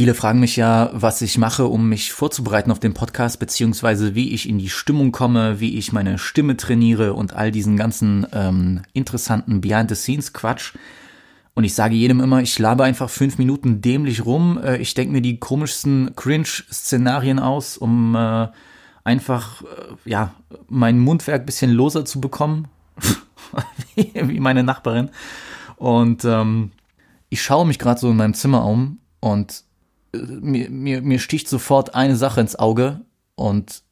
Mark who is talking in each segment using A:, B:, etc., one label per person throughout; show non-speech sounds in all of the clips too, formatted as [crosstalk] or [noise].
A: Viele fragen mich ja, was ich mache, um mich vorzubereiten auf den Podcast, beziehungsweise wie ich in die Stimmung komme, wie ich meine Stimme trainiere und all diesen ganzen ähm, interessanten Behind-the-Scenes-Quatsch. Und ich sage jedem immer, ich labe einfach fünf Minuten dämlich rum. Äh, ich denke mir die komischsten Cringe-Szenarien aus, um äh, einfach, äh, ja, mein Mundwerk bisschen loser zu bekommen. [laughs] wie meine Nachbarin. Und ähm, ich schaue mich gerade so in meinem Zimmer um und mir, mir, mir sticht sofort eine Sache ins Auge und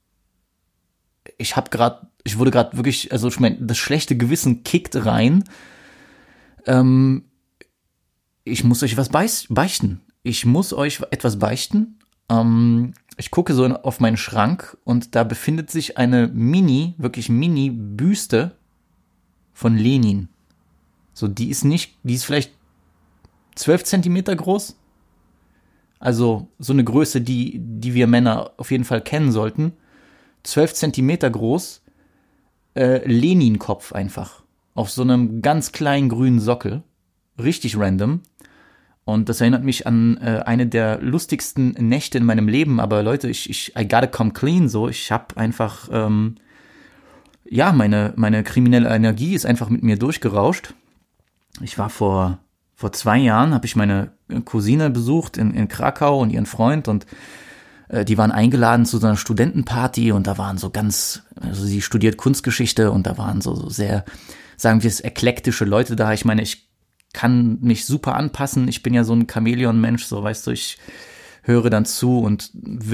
A: ich habe gerade, ich wurde gerade wirklich, also ich mein, das schlechte Gewissen kickt rein. Ähm, ich muss euch was beichten. Ich muss euch etwas beichten. Ähm, ich gucke so auf meinen Schrank und da befindet sich eine Mini, wirklich Mini-Büste von Lenin. So, die ist nicht, die ist vielleicht zwölf Zentimeter groß, also so eine Größe, die, die wir Männer auf jeden Fall kennen sollten. 12 Zentimeter groß, äh, Lenin-Kopf einfach. Auf so einem ganz kleinen grünen Sockel. Richtig random. Und das erinnert mich an äh, eine der lustigsten Nächte in meinem Leben. Aber Leute, ich, ich I gotta come clean. So, ich habe einfach, ähm, ja, meine meine kriminelle Energie ist einfach mit mir durchgerauscht. Ich war vor vor zwei Jahren habe ich meine Cousine besucht in, in Krakau und ihren Freund und äh, die waren eingeladen zu so einer Studentenparty und da waren so ganz, also sie studiert Kunstgeschichte und da waren so, so sehr, sagen wir es, eklektische Leute da. Ich meine, ich kann mich super anpassen. Ich bin ja so ein Chamäleon-Mensch, so weißt du, ich höre dann zu und,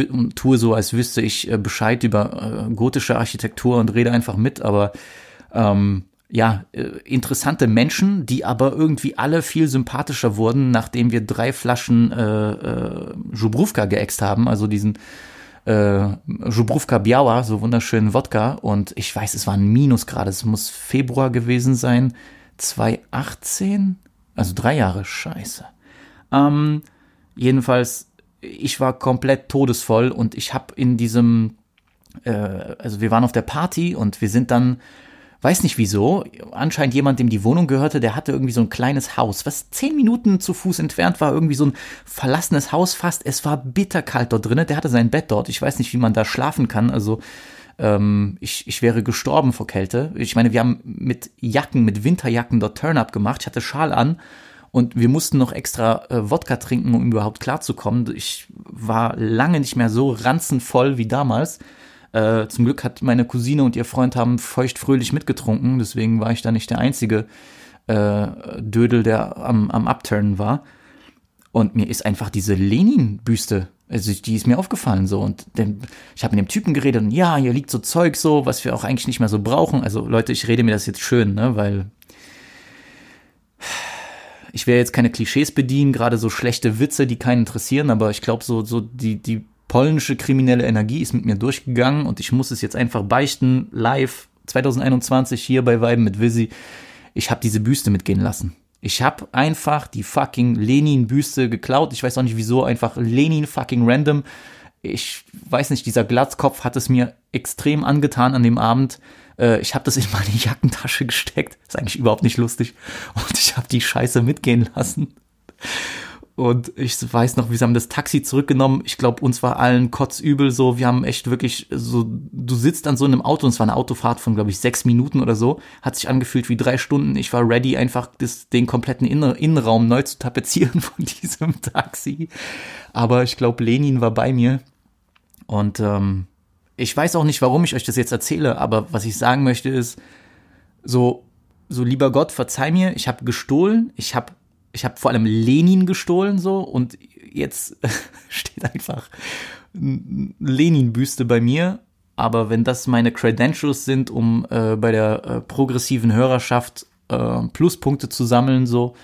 A: und tue so, als wüsste ich äh, Bescheid über äh, gotische Architektur und rede einfach mit, aber ähm, ja, äh, interessante Menschen, die aber irgendwie alle viel sympathischer wurden, nachdem wir drei Flaschen äh, äh, Jubruvka geäxt haben, also diesen äh, Jubruvka Biała, so wunderschönen Wodka. Und ich weiß, es waren Minusgrade, es muss Februar gewesen sein, 2018, also drei Jahre, scheiße. Ähm, jedenfalls, ich war komplett todesvoll und ich habe in diesem, äh, also wir waren auf der Party und wir sind dann weiß nicht wieso, anscheinend jemand, dem die Wohnung gehörte, der hatte irgendwie so ein kleines Haus, was zehn Minuten zu Fuß entfernt war, irgendwie so ein verlassenes Haus fast. Es war bitterkalt dort drinnen. Der hatte sein Bett dort. Ich weiß nicht, wie man da schlafen kann. Also ähm, ich, ich wäre gestorben vor Kälte. Ich meine, wir haben mit Jacken, mit Winterjacken dort Turn-up gemacht. Ich hatte Schal an und wir mussten noch extra äh, Wodka trinken, um überhaupt klarzukommen. Ich war lange nicht mehr so ranzenvoll wie damals. Äh, zum Glück hat meine Cousine und ihr Freund haben feuchtfröhlich mitgetrunken, deswegen war ich da nicht der einzige äh, Dödel, der am, am Upturnen war. Und mir ist einfach diese Lenin-Büste, also die ist mir aufgefallen so. Und dem, ich habe mit dem Typen geredet und ja, hier liegt so Zeug so, was wir auch eigentlich nicht mehr so brauchen. Also Leute, ich rede mir das jetzt schön, ne, weil ich werde jetzt keine Klischees bedienen, gerade so schlechte Witze, die keinen interessieren, aber ich glaube so, so die, die polnische kriminelle Energie ist mit mir durchgegangen und ich muss es jetzt einfach beichten, live 2021 hier bei Weiben mit Visi. Ich habe diese Büste mitgehen lassen. Ich habe einfach die fucking Lenin-Büste geklaut. Ich weiß auch nicht wieso, einfach Lenin fucking random. Ich weiß nicht, dieser Glatzkopf hat es mir extrem angetan an dem Abend. Äh, ich habe das in meine [laughs] Jackentasche gesteckt. Ist eigentlich überhaupt nicht lustig. Und ich habe die Scheiße mitgehen lassen. Und ich weiß noch, wir haben das Taxi zurückgenommen. Ich glaube, uns war allen kotzübel so. Wir haben echt wirklich so, du sitzt an so einem Auto und es war eine Autofahrt von, glaube ich, sechs Minuten oder so. Hat sich angefühlt wie drei Stunden. Ich war ready, einfach das, den kompletten Inner Innenraum neu zu tapezieren [laughs] von diesem Taxi. Aber ich glaube, Lenin war bei mir. Und ähm, ich weiß auch nicht, warum ich euch das jetzt erzähle, aber was ich sagen möchte ist, so, so lieber Gott, verzeih mir, ich habe gestohlen, ich habe ich habe vor allem Lenin gestohlen so und jetzt [laughs] steht einfach Lenin-Büste bei mir. Aber wenn das meine Credentials sind, um äh, bei der äh, progressiven Hörerschaft äh, Pluspunkte zu sammeln, so,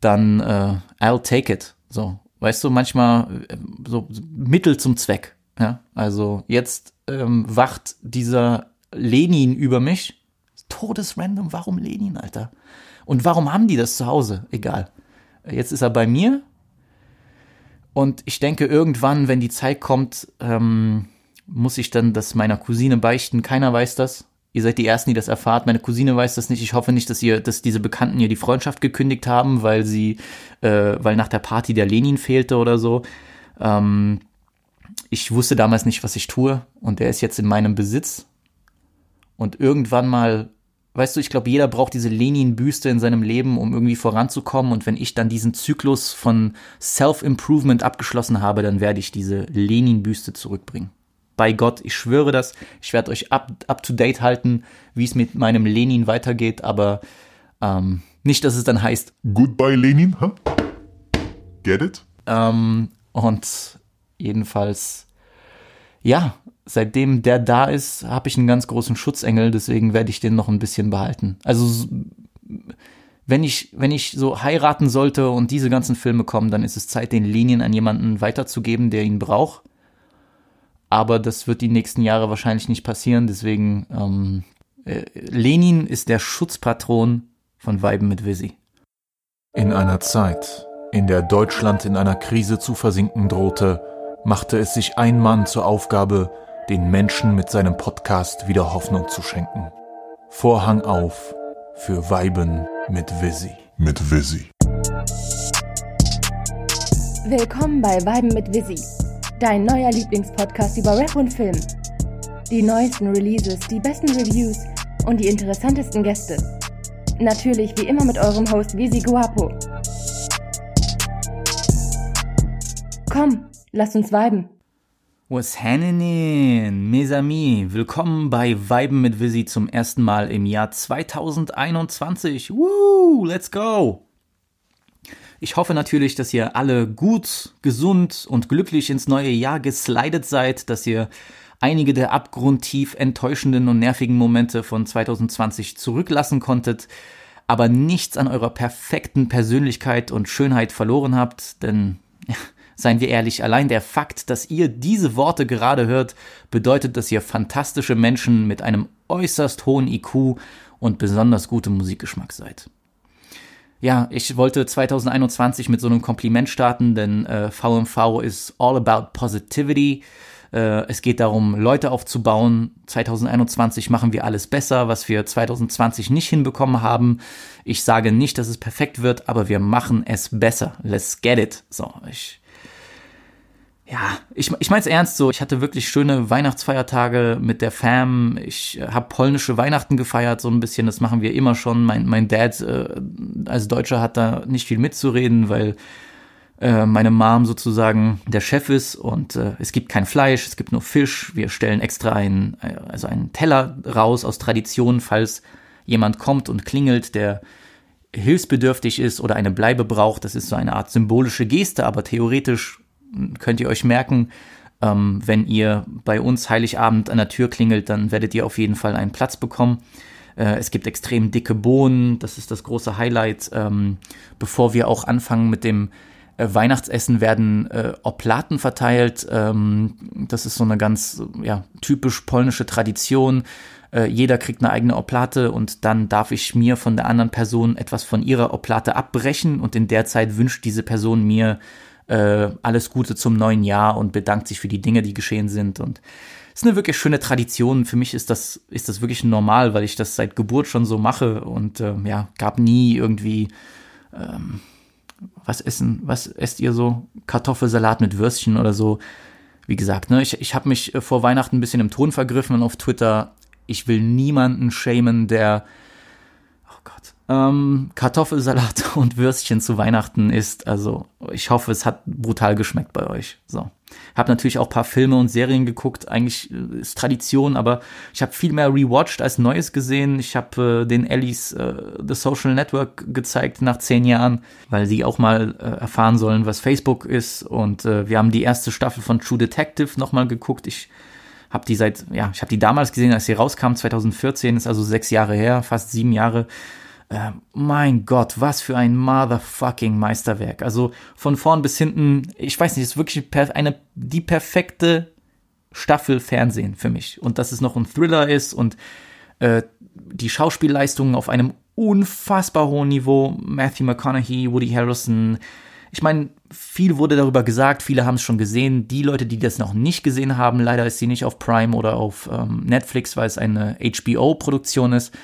A: dann äh, I'll take it. So, weißt du, manchmal äh, so Mittel zum Zweck. Ja, also jetzt ähm, wacht dieser Lenin über mich. Todesrandom, warum Lenin, Alter? Und warum haben die das zu Hause? Egal. Jetzt ist er bei mir. Und ich denke, irgendwann, wenn die Zeit kommt, ähm, muss ich dann das meiner Cousine beichten. Keiner weiß das. Ihr seid die Ersten, die das erfahrt. Meine Cousine weiß das nicht. Ich hoffe nicht, dass ihr, dass diese Bekannten ihr die Freundschaft gekündigt haben, weil sie, äh, weil nach der Party der Lenin fehlte oder so. Ähm, ich wusste damals nicht, was ich tue und der ist jetzt in meinem Besitz. Und irgendwann mal, weißt du, ich glaube, jeder braucht diese Lenin-Büste in seinem Leben, um irgendwie voranzukommen. Und wenn ich dann diesen Zyklus von Self-Improvement abgeschlossen habe, dann werde ich diese Lenin-Büste zurückbringen. Bei Gott, ich schwöre das. Ich werde euch up, up to date halten, wie es mit meinem Lenin weitergeht, aber ähm, nicht, dass es dann heißt
B: Goodbye Lenin, huh? Get it?
A: Ähm, und jedenfalls, ja, seitdem der da ist, habe ich einen ganz großen Schutzengel, deswegen werde ich den noch ein bisschen behalten. Also wenn ich, wenn ich so heiraten sollte und diese ganzen Filme kommen, dann ist es Zeit, den Linien an jemanden weiterzugeben, der ihn braucht. Aber das wird die nächsten Jahre wahrscheinlich nicht passieren, deswegen ähm, äh, Lenin ist der Schutzpatron von Weiben mit Visi.
C: In einer Zeit, in der Deutschland in einer Krise zu versinken drohte, machte es sich ein Mann zur Aufgabe, den Menschen mit seinem Podcast wieder Hoffnung zu schenken. Vorhang auf für Weiben mit Visi.
B: Mit Visi.
D: Willkommen bei Weiben mit Visi, dein neuer Lieblingspodcast über Rap und Film. Die neuesten Releases, die besten Reviews und die interessantesten Gäste. Natürlich wie immer mit eurem Host Visi Guapo. Komm, lasst uns viben.
A: What's happening, mes amis? Willkommen bei Weiben mit Visi zum ersten Mal im Jahr 2021. Woo, let's go! Ich hoffe natürlich, dass ihr alle gut, gesund und glücklich ins neue Jahr geslidet seid, dass ihr einige der abgrundtief enttäuschenden und nervigen Momente von 2020 zurücklassen konntet, aber nichts an eurer perfekten Persönlichkeit und Schönheit verloren habt, denn Seien wir ehrlich, allein der Fakt, dass ihr diese Worte gerade hört, bedeutet, dass ihr fantastische Menschen mit einem äußerst hohen IQ und besonders gutem Musikgeschmack seid. Ja, ich wollte 2021 mit so einem Kompliment starten, denn äh, VMV ist all about positivity. Äh, es geht darum, Leute aufzubauen. 2021 machen wir alles besser, was wir 2020 nicht hinbekommen haben. Ich sage nicht, dass es perfekt wird, aber wir machen es besser. Let's get it. So, ich ja, ich, ich meine es ernst so. Ich hatte wirklich schöne Weihnachtsfeiertage mit der Fam. Ich äh, habe polnische Weihnachten gefeiert, so ein bisschen. Das machen wir immer schon. Mein, mein Dad äh, als Deutscher hat da nicht viel mitzureden, weil äh, meine Mom sozusagen der Chef ist und äh, es gibt kein Fleisch, es gibt nur Fisch. Wir stellen extra einen, äh, also einen Teller raus aus Tradition, falls jemand kommt und klingelt, der hilfsbedürftig ist oder eine Bleibe braucht. Das ist so eine Art symbolische Geste, aber theoretisch könnt ihr euch merken, ähm, wenn ihr bei uns Heiligabend an der Tür klingelt, dann werdet ihr auf jeden Fall einen Platz bekommen. Äh, es gibt extrem dicke Bohnen, das ist das große Highlight. Ähm, bevor wir auch anfangen mit dem äh, Weihnachtsessen werden äh, Oplaten verteilt. Ähm, das ist so eine ganz ja, typisch polnische Tradition. Äh, jeder kriegt eine eigene Oplate und dann darf ich mir von der anderen Person etwas von ihrer Oplate abbrechen und in der Zeit wünscht diese Person mir äh, alles Gute zum neuen Jahr und bedankt sich für die Dinge, die geschehen sind. Und es ist eine wirklich schöne Tradition. Für mich ist das, ist das wirklich normal, weil ich das seit Geburt schon so mache und äh, ja, gab nie irgendwie, ähm, was essen, was esst ihr so? Kartoffelsalat mit Würstchen oder so. Wie gesagt, ne, ich, ich habe mich äh, vor Weihnachten ein bisschen im Ton vergriffen auf Twitter, ich will niemanden shamen, der ähm, Kartoffelsalat [laughs] und Würstchen zu Weihnachten isst. Also ich hoffe, es hat brutal geschmeckt bei euch. So. Hab natürlich auch paar Filme und Serien geguckt. Eigentlich äh, ist Tradition, aber ich habe viel mehr rewatcht als Neues gesehen. Ich habe äh, den Ellies äh, The Social Network gezeigt nach zehn Jahren, weil sie auch mal äh, erfahren sollen, was Facebook ist. Und äh, wir haben die erste Staffel von True Detective nochmal geguckt. Ich habe die seit, ja, ich habe die damals gesehen, als sie rauskam, 2014, ist also sechs Jahre her, fast sieben Jahre. Äh, mein Gott, was für ein motherfucking Meisterwerk. Also von vorn bis hinten, ich weiß nicht, ist wirklich eine, die perfekte Staffel Fernsehen für mich. Und dass es noch ein Thriller ist und äh, die Schauspielleistungen auf einem unfassbar hohen Niveau. Matthew McConaughey, Woody Harrison, ich meine, viel wurde darüber gesagt, viele haben es schon gesehen. Die Leute, die das noch nicht gesehen haben, leider ist sie nicht auf Prime oder auf ähm, Netflix, weil es eine HBO-Produktion ist.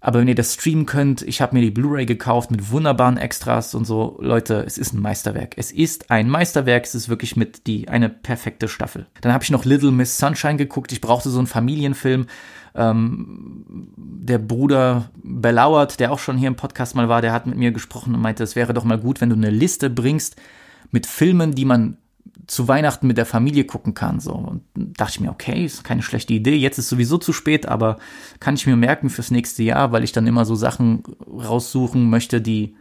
A: Aber wenn ihr das streamen könnt, ich habe mir die Blu-ray gekauft mit wunderbaren Extras und so. Leute, es ist ein Meisterwerk. Es ist ein Meisterwerk. Es ist wirklich mit die eine perfekte Staffel. Dann habe ich noch Little Miss Sunshine geguckt. Ich brauchte so einen Familienfilm. Ähm, der Bruder Belauert, der auch schon hier im Podcast mal war, der hat mit mir gesprochen und meinte, es wäre doch mal gut, wenn du eine Liste bringst mit Filmen, die man zu Weihnachten mit der Familie gucken kann. So. Und dachte ich mir, okay, ist keine schlechte Idee. Jetzt ist sowieso zu spät, aber kann ich mir merken fürs nächste Jahr, weil ich dann immer so Sachen raussuchen möchte, die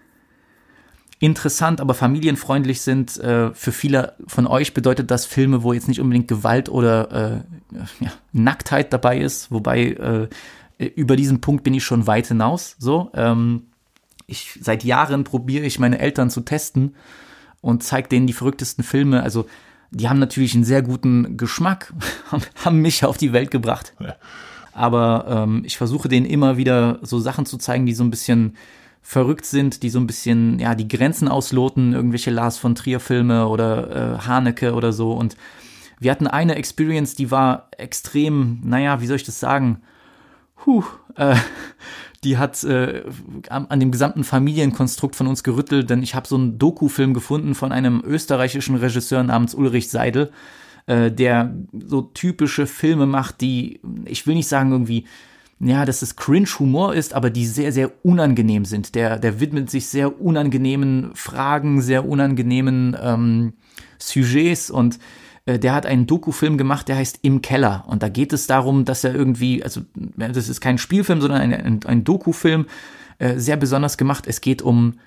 A: interessant, aber familienfreundlich sind. Äh, für viele von euch bedeutet das Filme, wo jetzt nicht unbedingt Gewalt oder äh, ja, Nacktheit dabei ist, wobei äh, über diesen Punkt bin ich schon weit hinaus. So, ähm, ich seit Jahren probiere ich meine Eltern zu testen und zeigt denen die verrücktesten Filme. Also die haben natürlich einen sehr guten Geschmack, [laughs] haben mich auf die Welt gebracht. Aber ähm, ich versuche denen immer wieder so Sachen zu zeigen, die so ein bisschen verrückt sind, die so ein bisschen ja die Grenzen ausloten, irgendwelche Lars von Trier Filme oder äh, Haneke oder so. Und wir hatten eine Experience, die war extrem, naja, wie soll ich das sagen? Puh, äh, die hat äh, an, dem gesamten Familienkonstrukt von uns gerüttelt, denn ich habe so einen Doku-Film gefunden von einem österreichischen Regisseur namens Ulrich Seidel, äh, der so typische Filme macht, die, ich will nicht sagen irgendwie, ja, dass es Cringe-Humor ist, aber die sehr, sehr unangenehm sind. Der, der widmet sich sehr unangenehmen Fragen, sehr unangenehmen ähm, Sujets und der hat einen Doku-Film gemacht, der heißt Im Keller. Und da geht es darum, dass er irgendwie, also das ist kein Spielfilm, sondern ein, ein, ein Doku-Film, äh, sehr besonders gemacht. Es geht um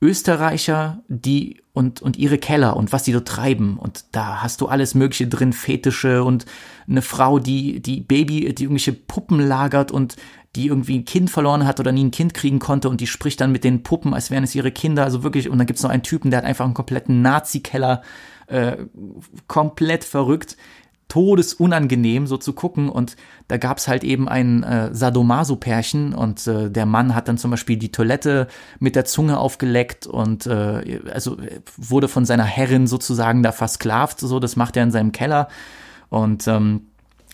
A: Österreicher, die und, und ihre Keller und was sie dort treiben. Und da hast du alles Mögliche drin, Fetische und eine Frau, die, die Baby, die irgendwelche Puppen lagert und die irgendwie ein Kind verloren hat oder nie ein Kind kriegen konnte und die spricht dann mit den Puppen, als wären es ihre Kinder. Also wirklich, und dann gibt's noch einen Typen, der hat einfach einen kompletten Nazi-Keller äh, komplett verrückt, todesunangenehm so zu gucken und da gab's halt eben ein äh, Sadomaso-Pärchen und äh, der Mann hat dann zum Beispiel die Toilette mit der Zunge aufgeleckt und äh, also wurde von seiner Herrin sozusagen da versklavt, so das macht er in seinem Keller und ähm,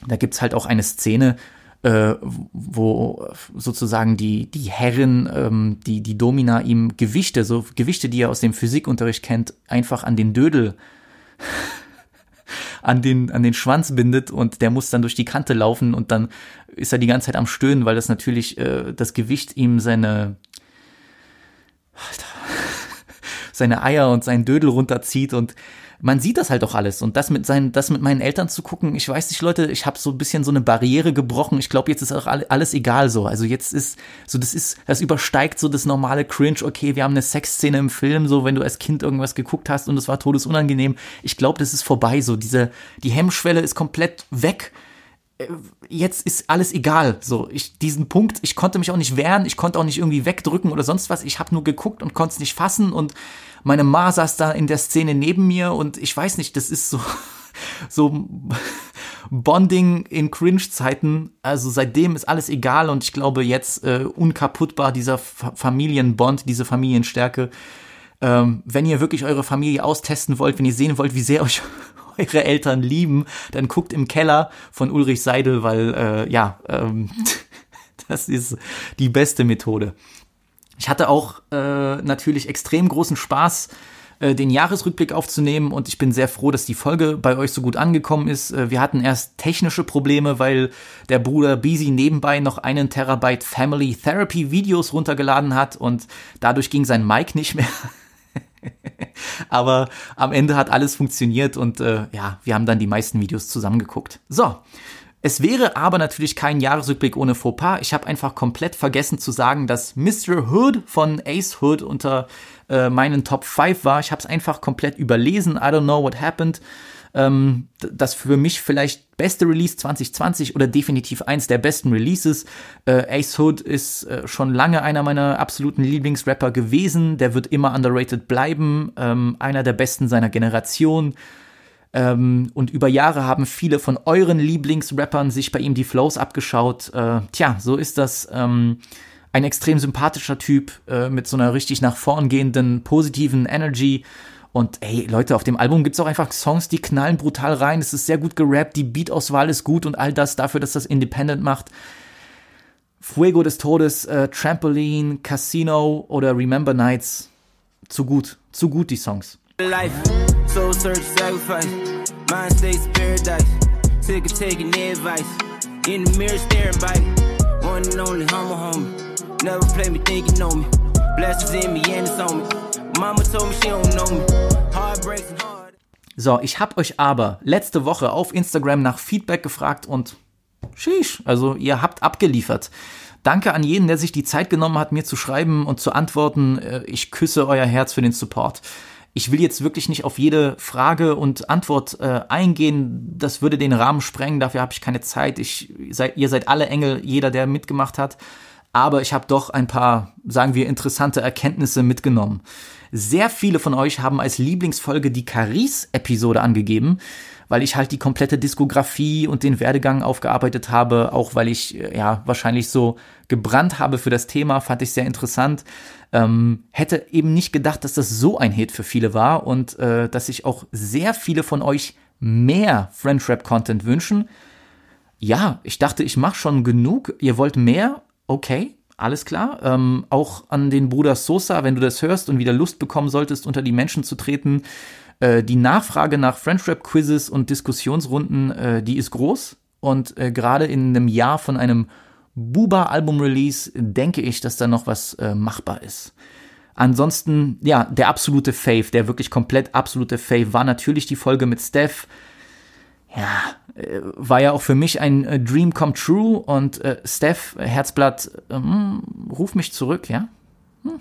A: da gibt's halt auch eine Szene, äh, wo sozusagen die, die Herrin, ähm, die, die Domina ihm Gewichte, so Gewichte, die er aus dem Physikunterricht kennt, einfach an den Dödel [laughs] an den, an den Schwanz bindet und der muss dann durch die Kante laufen und dann ist er die ganze Zeit am Stöhnen, weil das natürlich äh, das Gewicht ihm seine Alter, [laughs] seine Eier und seinen Dödel runterzieht und man sieht das halt auch alles. Und das mit seinen, das mit meinen Eltern zu gucken, ich weiß nicht, Leute, ich habe so ein bisschen so eine Barriere gebrochen. Ich glaube, jetzt ist auch alles egal so. Also jetzt ist, so das ist, das übersteigt so das normale Cringe, okay, wir haben eine Sexszene im Film, so wenn du als Kind irgendwas geguckt hast und es war todesunangenehm. Ich glaube, das ist vorbei. So, diese, die Hemmschwelle ist komplett weg jetzt ist alles egal. So, ich diesen Punkt, ich konnte mich auch nicht wehren, ich konnte auch nicht irgendwie wegdrücken oder sonst was. Ich habe nur geguckt und konnte es nicht fassen und meine Ma saß da in der Szene neben mir und ich weiß nicht, das ist so, [laughs] so Bonding in Cringe-Zeiten. Also seitdem ist alles egal und ich glaube jetzt äh, unkaputtbar dieser F Familienbond, diese Familienstärke. Ähm, wenn ihr wirklich eure Familie austesten wollt, wenn ihr sehen wollt, wie sehr euch eure Eltern lieben, dann guckt im Keller von Ulrich Seidel, weil äh, ja, ähm, [laughs] das ist die beste Methode. Ich hatte auch äh, natürlich extrem großen Spaß, äh, den Jahresrückblick aufzunehmen und ich bin sehr froh, dass die Folge bei euch so gut angekommen ist. Äh, wir hatten erst technische Probleme, weil der Bruder Beasy nebenbei noch einen Terabyte Family Therapy Videos runtergeladen hat und dadurch ging sein Mic nicht mehr. [laughs] [laughs] Aber am Ende hat alles funktioniert und äh, ja, wir haben dann die meisten Videos zusammengeguckt. So, es wäre aber natürlich kein Jahresrückblick ohne Fauxpas. Ich habe einfach komplett vergessen zu sagen, dass Mr. Hood von Ace Hood unter äh, meinen Top 5 war. Ich habe es einfach komplett überlesen. I don't know what happened. Ähm, das für mich vielleicht beste Release 2020 oder definitiv eins der besten Releases. Äh, Ace Hood ist äh, schon lange einer meiner absoluten Lieblingsrapper gewesen. Der wird immer underrated bleiben. Ähm, einer der besten seiner Generation. Ähm, und über Jahre haben viele von euren Lieblingsrappern sich bei ihm die Flows abgeschaut. Äh, tja, so ist das. Ähm, Ein extrem sympathischer Typ äh, mit so einer richtig nach vorn gehenden, positiven Energy. Und ey, Leute, auf dem Album gibt's auch einfach Songs, die knallen brutal rein. Es ist sehr gut gerappt, die Beatauswahl ist gut und all das dafür, dass das Independent macht. Fuego des Todes, äh, Trampoline, Casino oder Remember Nights. Zu gut, zu gut die Songs. Life, soul search, sacrifice, mind states paradise, sick of taking advice, in the mirror staring by, one and only humble homie, never play me think you know me, blessings in me and it's on me, So, ich hab euch aber letzte Woche auf Instagram nach Feedback gefragt und Sheesh, also ihr habt abgeliefert. Danke an jeden, der sich die Zeit genommen hat, mir zu schreiben und zu antworten. Äh, ich küsse euer Herz für den Support. Ich will jetzt wirklich nicht auf jede Frage und Antwort äh, eingehen. Das würde den Rahmen sprengen. Dafür habe ich keine Zeit. Ich, ihr seid alle Engel, jeder, der mitgemacht hat. Aber ich habe doch ein paar, sagen wir, interessante Erkenntnisse mitgenommen. Sehr viele von euch haben als Lieblingsfolge die Caris-Episode angegeben weil ich halt die komplette Diskografie und den Werdegang aufgearbeitet habe, auch weil ich äh, ja wahrscheinlich so gebrannt habe für das Thema, fand ich sehr interessant. Ähm, hätte eben nicht gedacht, dass das so ein Hit für viele war und äh, dass sich auch sehr viele von euch mehr French Rap Content wünschen. Ja, ich dachte, ich mache schon genug. Ihr wollt mehr? Okay, alles klar. Ähm, auch an den Bruder Sosa, wenn du das hörst und wieder Lust bekommen solltest, unter die Menschen zu treten, äh, die Nachfrage nach French Rap Quizzes und Diskussionsrunden, äh, die ist groß. Und äh, gerade in einem Jahr von einem Buba-Album-Release denke ich, dass da noch was äh, machbar ist. Ansonsten, ja, der absolute Fave, der wirklich komplett absolute Fave war natürlich die Folge mit Steph. Ja, äh, war ja auch für mich ein äh, Dream come true und äh, Steph, Herzblatt, ähm, ruf mich zurück, ja? Hm.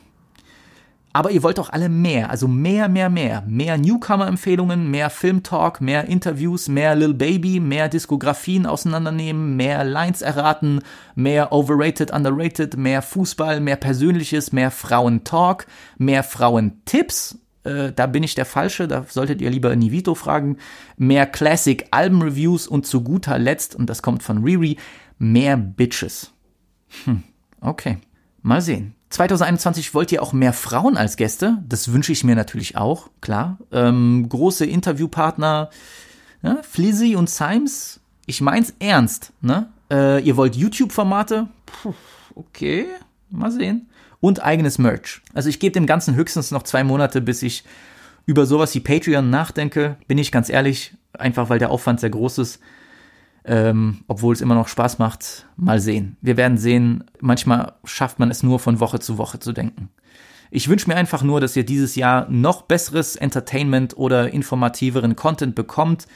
A: Aber ihr wollt auch alle mehr, also mehr, mehr, mehr. Mehr Newcomer-Empfehlungen, mehr Filmtalk, mehr Interviews, mehr Lil Baby, mehr Diskografien auseinandernehmen, mehr Lines erraten, mehr Overrated, Underrated, mehr Fußball, mehr Persönliches, mehr Frauentalk, mehr Frauentipps. Äh, da bin ich der Falsche, da solltet ihr lieber Nivito fragen. Mehr Classic-Alben-Reviews und zu guter Letzt, und das kommt von Riri, mehr Bitches. Hm, okay. Mal sehen. 2021 wollt ihr auch mehr Frauen als Gäste. Das wünsche ich mir natürlich auch, klar. Ähm, große Interviewpartner, ja, Flizzy und Symes. Ich mein's ernst, ne? Äh, ihr wollt YouTube-Formate? Okay, mal sehen. Und eigenes Merch. Also ich gebe dem Ganzen höchstens noch zwei Monate, bis ich über sowas wie Patreon nachdenke. Bin ich ganz ehrlich, einfach weil der Aufwand sehr groß ist ähm, obwohl es immer noch Spaß macht. Mal sehen. Wir werden sehen. Manchmal schafft man es nur von Woche zu Woche zu denken. Ich wünsche mir einfach nur, dass ihr dieses Jahr noch besseres Entertainment oder informativeren Content bekommt,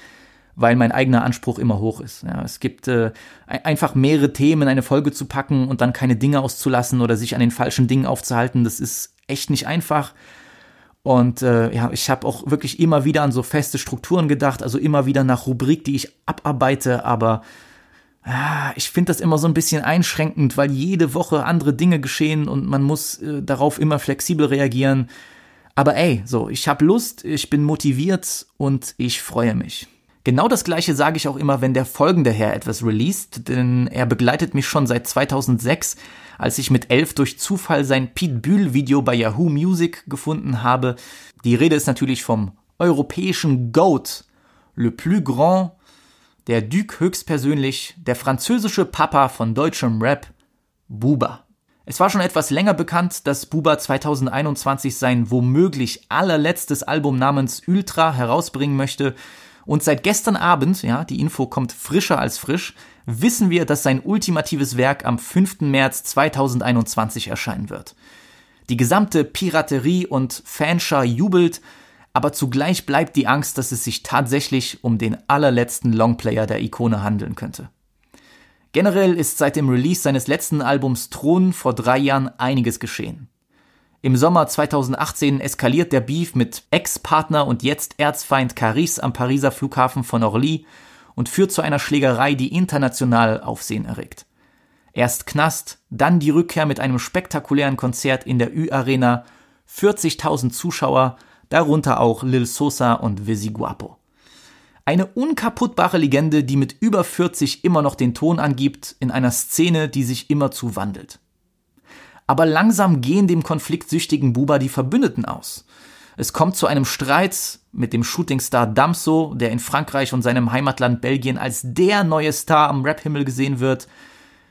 A: weil mein eigener Anspruch immer hoch ist. Ja, es gibt äh, einfach mehrere Themen in eine Folge zu packen und dann keine Dinge auszulassen oder sich an den falschen Dingen aufzuhalten. Das ist echt nicht einfach. Und äh, ja, ich habe auch wirklich immer wieder an so feste Strukturen gedacht, also immer wieder nach Rubrik, die ich abarbeite, aber ah, ich finde das immer so ein bisschen einschränkend, weil jede Woche andere Dinge geschehen und man muss äh, darauf immer flexibel reagieren. Aber ey, so, ich habe Lust, ich bin motiviert und ich freue mich. Genau das gleiche sage ich auch immer, wenn der folgende Herr etwas released, denn er begleitet mich schon seit 2006 als ich mit elf durch Zufall sein Pete Bühl Video bei Yahoo Music gefunden habe. Die Rede ist natürlich vom europäischen Goat, le plus grand, der Duke höchstpersönlich, der französische Papa von deutschem Rap, Buba. Es war schon etwas länger bekannt, dass Buba 2021 sein womöglich allerletztes Album namens Ultra herausbringen möchte. Und seit gestern Abend, ja, die Info kommt frischer als frisch, wissen wir, dass sein ultimatives Werk am 5. März 2021 erscheinen wird. Die gesamte Piraterie und Fanschar jubelt, aber zugleich bleibt die Angst, dass es sich tatsächlich um den allerletzten Longplayer der Ikone handeln könnte. Generell ist seit dem Release seines letzten Albums Thron vor drei Jahren einiges geschehen. Im Sommer 2018 eskaliert der Beef mit Ex-Partner und jetzt Erzfeind Caris am Pariser Flughafen von Orly und führt zu einer Schlägerei, die international Aufsehen erregt. Erst Knast, dann die Rückkehr mit einem spektakulären Konzert in der Ü-Arena, 40.000 Zuschauer, darunter auch Lil Sosa und Visi Guapo. Eine unkaputtbare Legende, die mit über 40 immer noch den Ton angibt, in einer Szene, die sich immer zu wandelt. Aber langsam gehen dem konfliktsüchtigen Buba die Verbündeten aus. Es kommt zu einem Streit mit dem Shootingstar Damso, der in Frankreich und seinem Heimatland Belgien als der neue Star am Rap-Himmel gesehen wird.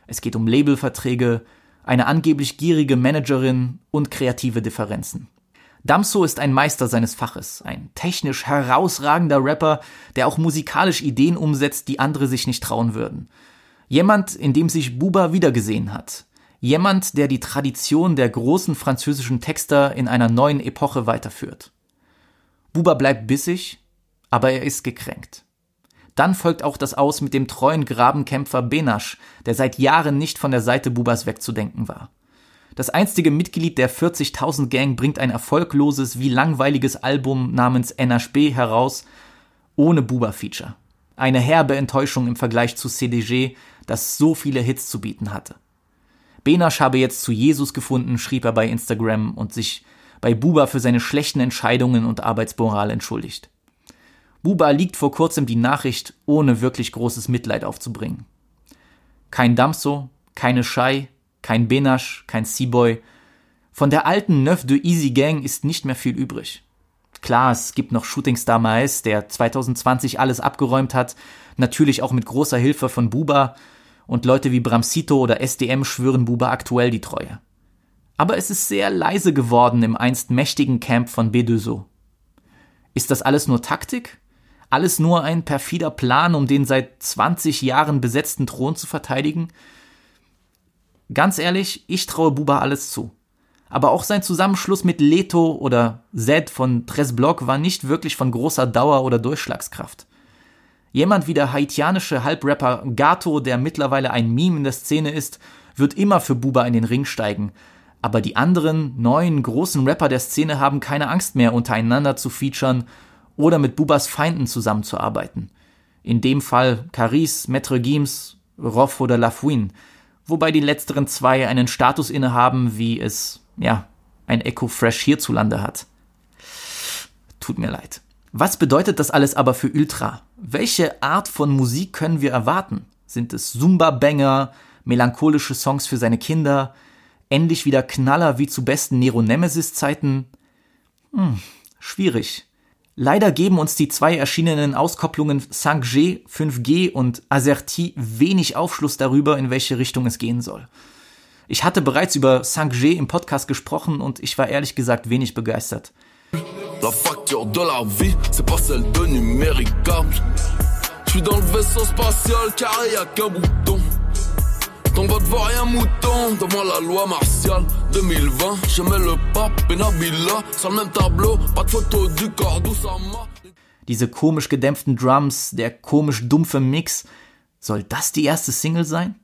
A: Es geht um Labelverträge, eine angeblich gierige Managerin und kreative Differenzen. Damso ist ein Meister seines Faches, ein technisch herausragender Rapper, der auch musikalisch Ideen umsetzt, die andere sich nicht trauen würden. Jemand, in dem sich Buba wiedergesehen hat. Jemand, der die Tradition der großen französischen Texter in einer neuen Epoche weiterführt. Buba bleibt bissig, aber er ist gekränkt. Dann folgt auch das Aus mit dem treuen Grabenkämpfer Benasch, der seit Jahren nicht von der Seite Bubas wegzudenken war. Das einstige Mitglied der 40.000 Gang bringt ein erfolgloses wie langweiliges Album namens NHB heraus, ohne Buba-Feature. Eine herbe Enttäuschung im Vergleich zu CDG, das so viele Hits zu bieten hatte. Benasch habe jetzt zu Jesus gefunden, schrieb er bei Instagram und sich bei Buba für seine schlechten Entscheidungen und Arbeitsmoral entschuldigt. Buba liegt vor kurzem die Nachricht, ohne wirklich großes Mitleid aufzubringen. Kein Damso, keine Shai, kein Benasch, kein Seaboy. Von der alten Neuf de Easy Gang ist nicht mehr viel übrig. Klar, es gibt noch Shooting Star Maes, der 2020 alles abgeräumt hat, natürlich auch mit großer Hilfe von Buba, und Leute wie Bramsito oder SDM schwören Buba aktuell die Treue. Aber es ist sehr leise geworden im einst mächtigen Camp von Bedeso. Ist das alles nur Taktik? Alles nur ein perfider Plan, um den seit 20 Jahren besetzten Thron zu verteidigen? Ganz ehrlich, ich traue Buba alles zu. Aber auch sein Zusammenschluss mit Leto oder Zed von Tres Block war nicht wirklich von großer Dauer oder Durchschlagskraft. Jemand wie der haitianische Halbrapper Gato, der mittlerweile ein Meme in der Szene ist, wird immer für Buba in den Ring steigen. Aber die anderen neuen großen Rapper der Szene haben keine Angst mehr, untereinander zu featuren oder mit Bubas Feinden zusammenzuarbeiten. In dem Fall Caris, Maître Gims, Roff oder Lafouine, wobei die letzteren zwei einen Status innehaben, wie es, ja, ein Echo Fresh hierzulande hat. Tut mir leid. Was bedeutet das alles aber für Ultra? Welche Art von Musik können wir erwarten? Sind es Zumba-Banger, melancholische Songs für seine Kinder, endlich wieder Knaller wie zu besten Nero Nemesis-Zeiten? Hm, schwierig. Leider geben uns die zwei erschienenen Auskopplungen 5G, 5G und Azerty wenig Aufschluss darüber, in welche Richtung es gehen soll. Ich hatte bereits über 5G im Podcast gesprochen und ich war ehrlich gesagt wenig begeistert. La facture de la vie, c'est pas celle de numérica. Suis dans le vaisseau spatial car y a qu'un bouton. Ton vote vaut rien mouton devant la loi martiale 2020. Je mets le pape et Nabila sur le même tableau. Pas de photo du corps d'Oussama. Diese komisch gedämpften Drums, der komisch dumpfe Mix. Soll das die erste Single sein?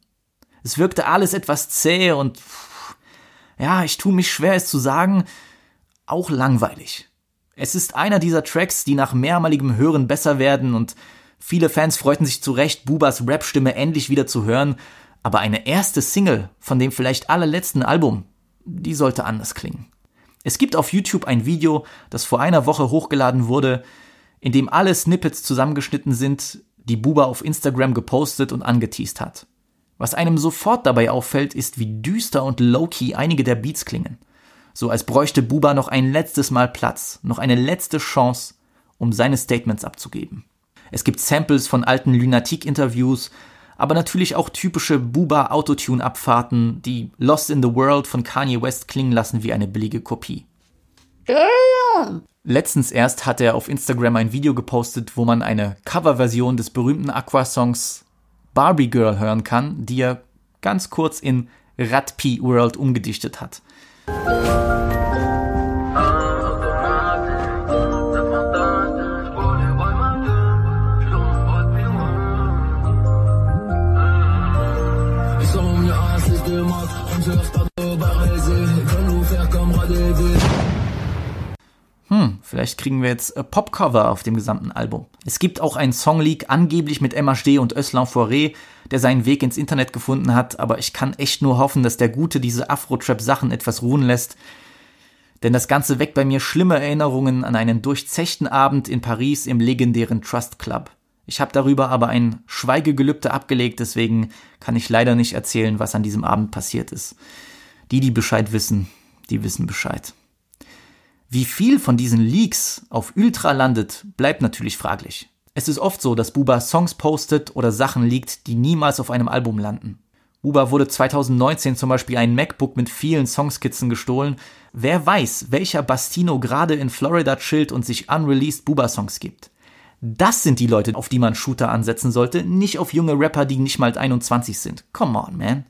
A: Es wirkte alles etwas zäh und ja, ich tue mich schwer es zu sagen, auch langweilig. Es ist einer dieser Tracks, die nach mehrmaligem Hören besser werden und viele Fans freuten sich zu Recht, Bubas Rap-Stimme endlich wieder zu hören, aber eine erste Single von dem vielleicht allerletzten Album, die sollte anders klingen. Es gibt auf YouTube ein Video, das vor einer Woche hochgeladen wurde, in dem alle Snippets zusammengeschnitten sind, die Buba auf Instagram gepostet und angeteased hat. Was einem sofort dabei auffällt, ist, wie düster und low-key einige der Beats klingen so als bräuchte Buba noch ein letztes Mal Platz, noch eine letzte Chance, um seine Statements abzugeben. Es gibt Samples von alten Lunatic-Interviews, aber natürlich auch typische Buba-Autotune-Abfahrten, die Lost in the World von Kanye West klingen lassen wie eine billige Kopie. Letztens erst hat er auf Instagram ein Video gepostet, wo man eine Coverversion des berühmten Aqua-Songs Barbie Girl hören kann, die er ganz kurz in Ratpi World umgedichtet hat. Hm, vielleicht kriegen wir jetzt äh, Popcover auf dem gesamten Album. Es gibt auch einen Songleak angeblich mit MHD und Öslan Fauré, der seinen Weg ins Internet gefunden hat, aber ich kann echt nur hoffen, dass der Gute diese Afro-Trap-Sachen etwas ruhen lässt. Denn das Ganze weckt bei mir schlimme Erinnerungen an einen durchzechten Abend in Paris im legendären Trust Club. Ich habe darüber aber ein Schweigegelübde abgelegt, deswegen kann ich leider nicht erzählen, was an diesem Abend passiert ist. Die, die Bescheid wissen, die wissen Bescheid. Wie viel von diesen Leaks auf Ultra landet, bleibt natürlich fraglich. Es ist oft so, dass Buba Songs postet oder Sachen liegt, die niemals auf einem Album landen. Buba wurde 2019 zum Beispiel ein MacBook mit vielen Songskizzen gestohlen. Wer weiß, welcher Bastino gerade in Florida chillt und sich unreleased Buba-Songs gibt. Das sind die Leute, auf die man Shooter ansetzen sollte, nicht auf junge Rapper, die nicht mal 21 sind. Come on, man.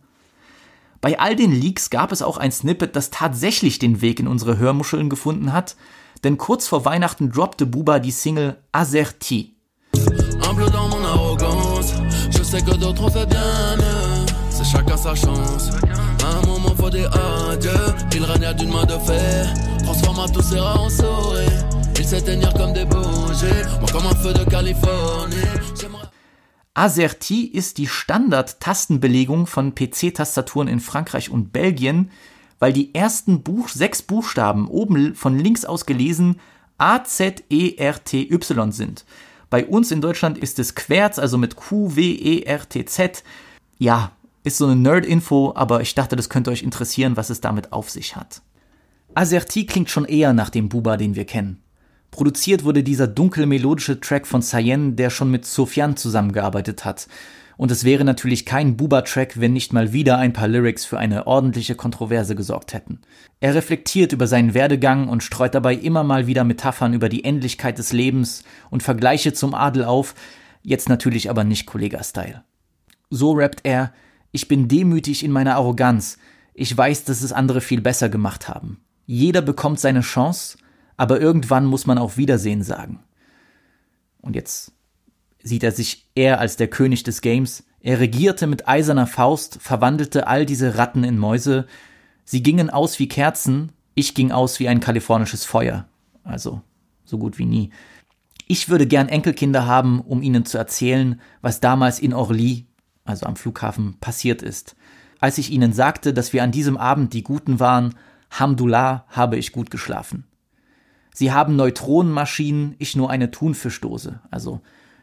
A: Bei all den Leaks gab es auch ein Snippet, das tatsächlich den Weg in unsere Hörmuscheln gefunden hat, denn kurz vor Weihnachten droppte Buba die Single Azerti. AZERTY ist die Standard-Tastenbelegung von PC-Tastaturen in Frankreich und Belgien, weil die ersten Buch sechs Buchstaben oben von links aus gelesen A, Z, E, R, T, Y sind. Bei uns in Deutschland ist es Querz, also mit Q, W, E, R, T, Z. Ja, ist so eine Nerd-Info, aber ich dachte, das könnte euch interessieren, was es damit auf sich hat. AZERTY klingt schon eher nach dem Buba, den wir kennen. Produziert wurde dieser dunkel melodische Track von Sayen, der schon mit Sofian zusammengearbeitet hat. Und es wäre natürlich kein Buba-Track, wenn nicht mal wieder ein paar Lyrics für eine ordentliche Kontroverse gesorgt hätten. Er reflektiert über seinen Werdegang und streut dabei immer mal wieder Metaphern über die Endlichkeit des Lebens und Vergleiche zum Adel auf, jetzt natürlich aber nicht Kollega-Style. So rappt er, ich bin demütig in meiner Arroganz, ich weiß, dass es andere viel besser gemacht haben. Jeder bekommt seine Chance, aber irgendwann muss man auch Wiedersehen sagen. Und jetzt sieht er sich eher als der König des Games. Er regierte mit eiserner Faust, verwandelte all diese Ratten in Mäuse. Sie gingen aus wie Kerzen, ich ging aus wie ein kalifornisches Feuer. Also so gut wie nie. Ich würde gern Enkelkinder haben, um ihnen zu erzählen, was damals in Orly, also am Flughafen, passiert ist. Als ich ihnen sagte, dass wir an diesem Abend die Guten waren, Hamdullah habe ich gut geschlafen. Sie haben Neutronenmaschinen, ich nur eine Thunfischdose. Also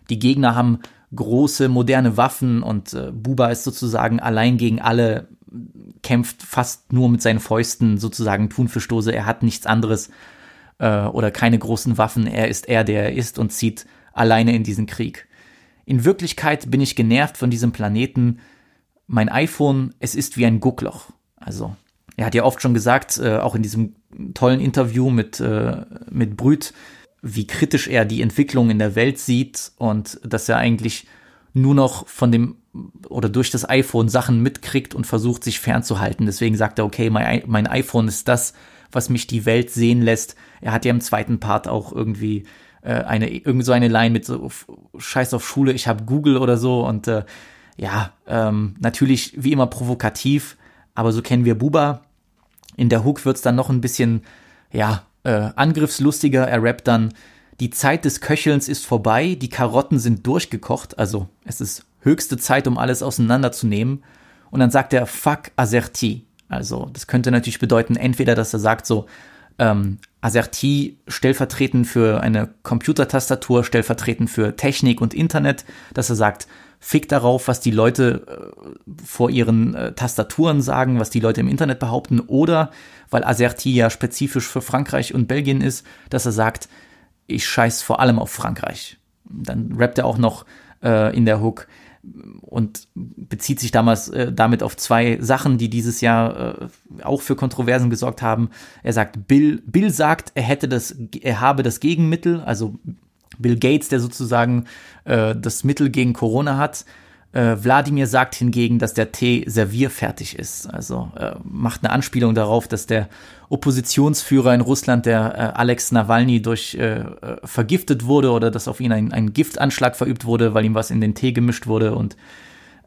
A: die Gegner haben große moderne Waffen und äh, Buba ist sozusagen allein gegen alle, kämpft fast nur mit seinen Fäusten sozusagen Thunfischdose. Er hat nichts anderes äh, oder keine großen Waffen. Er ist er, der er ist und zieht alleine in diesen Krieg. In Wirklichkeit bin ich genervt von diesem Planeten. Mein iPhone, es ist wie ein Guckloch. Also er hat ja oft schon gesagt, äh, auch in diesem tollen Interview mit, äh, mit Brüt, wie kritisch er die Entwicklung in der Welt sieht und dass er eigentlich nur noch von dem oder durch das iPhone Sachen mitkriegt und versucht, sich fernzuhalten. Deswegen sagt er, okay, mein, mein iPhone ist das, was mich die Welt sehen lässt. Er hat ja im zweiten Part auch irgendwie äh, eine irgend so eine Line mit so Scheiß auf Schule, ich habe Google oder so und äh, ja, ähm, natürlich wie immer provokativ, aber so kennen wir Buba in der Hook wird's dann noch ein bisschen, ja, äh, angriffslustiger. Er rappt dann, die Zeit des Köchelns ist vorbei, die Karotten sind durchgekocht, also es ist höchste Zeit, um alles auseinanderzunehmen. Und dann sagt er, fuck Azerti. Also das könnte natürlich bedeuten, entweder, dass er sagt so, ähm, Azerti stellvertretend für eine Computertastatur, stellvertretend für Technik und Internet, dass er sagt, fick darauf, was die Leute äh, vor ihren äh, Tastaturen sagen, was die Leute im Internet behaupten, oder weil Azerti ja spezifisch für Frankreich und Belgien ist, dass er sagt, ich scheiß vor allem auf Frankreich. Dann rappt er auch noch äh, in der Hook und bezieht sich damals äh, damit auf zwei Sachen, die dieses Jahr äh, auch für Kontroversen gesorgt haben. Er sagt, Bill, Bill sagt, er hätte das, er habe das Gegenmittel, also Bill Gates, der sozusagen äh, das Mittel gegen Corona hat. Äh, Wladimir sagt hingegen, dass der Tee servierfertig ist. Also äh, macht eine Anspielung darauf, dass der Oppositionsführer in Russland, der äh, Alex Nawalny, durch äh, äh, vergiftet wurde oder dass auf ihn ein, ein Giftanschlag verübt wurde, weil ihm was in den Tee gemischt wurde und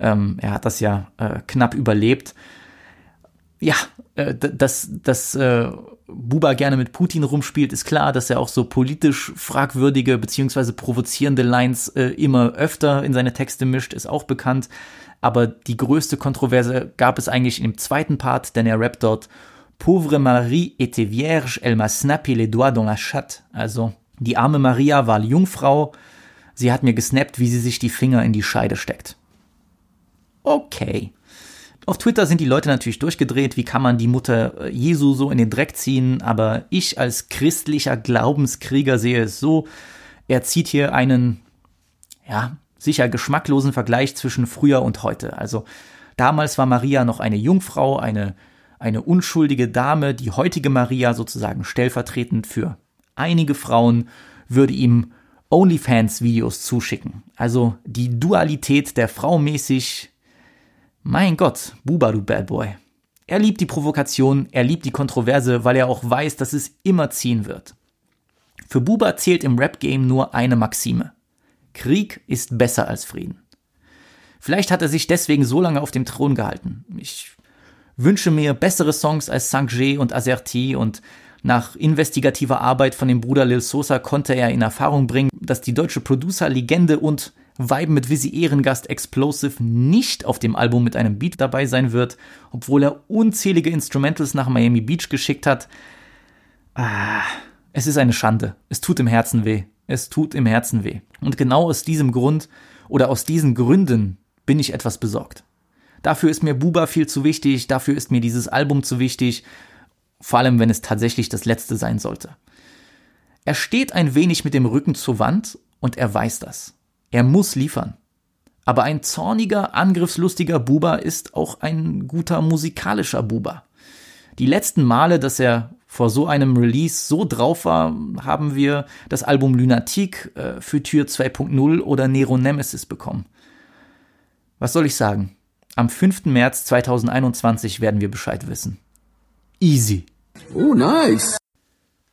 A: ähm, er hat das ja äh, knapp überlebt. Ja, äh, dass, dass äh, Buba gerne mit Putin rumspielt, ist klar, dass er auch so politisch fragwürdige beziehungsweise provozierende Lines äh, immer öfter in seine Texte mischt, ist auch bekannt. Aber die größte Kontroverse gab es eigentlich im zweiten Part, denn er rappt dort Pauvre Marie était vierge, elle m'a snappé les doigts dans la chatte. Also, die arme Maria war Jungfrau, sie hat mir gesnappt, wie sie sich die Finger in die Scheide steckt. Okay. Auf Twitter sind die Leute natürlich durchgedreht, wie kann man die Mutter äh, Jesu so in den Dreck ziehen, aber ich als christlicher Glaubenskrieger sehe es so, er zieht hier einen, ja, sicher geschmacklosen Vergleich zwischen früher und heute. Also damals war Maria noch eine Jungfrau, eine, eine unschuldige Dame, die heutige Maria sozusagen stellvertretend für einige Frauen würde ihm OnlyFans-Videos zuschicken. Also die Dualität der Frau mäßig. Mein Gott, Buba, du Bad Boy. Er liebt die Provokation, er liebt die Kontroverse, weil er auch weiß, dass es immer ziehen wird. Für Buba zählt im Rap-Game nur eine Maxime. Krieg ist besser als Frieden. Vielleicht hat er sich deswegen so lange auf dem Thron gehalten. Ich wünsche mir bessere Songs als Sanjay und Azerti und nach investigativer Arbeit von dem Bruder Lil Sosa konnte er in Erfahrung bringen, dass die deutsche Producer-Legende und Vibe mit Visi Ehrengast Explosive nicht auf dem Album mit einem Beat dabei sein wird, obwohl er unzählige Instrumentals nach Miami Beach geschickt hat. Ah, es ist eine Schande. Es tut im Herzen weh. Es tut im Herzen weh. Und genau aus diesem Grund oder aus diesen Gründen bin ich etwas besorgt. Dafür ist mir Buba viel zu wichtig, dafür ist mir dieses Album zu wichtig vor allem wenn es tatsächlich das letzte sein sollte. Er steht ein wenig mit dem Rücken zur Wand und er weiß das. Er muss liefern. Aber ein zorniger, angriffslustiger Buba ist auch ein guter musikalischer Buba. Die letzten Male, dass er vor so einem Release so drauf war, haben wir das Album Lunatic äh, für Tür 2.0 oder Nero Nemesis bekommen. Was soll ich sagen? Am 5. März 2021 werden wir Bescheid wissen. Easy.
E: Oh, nice.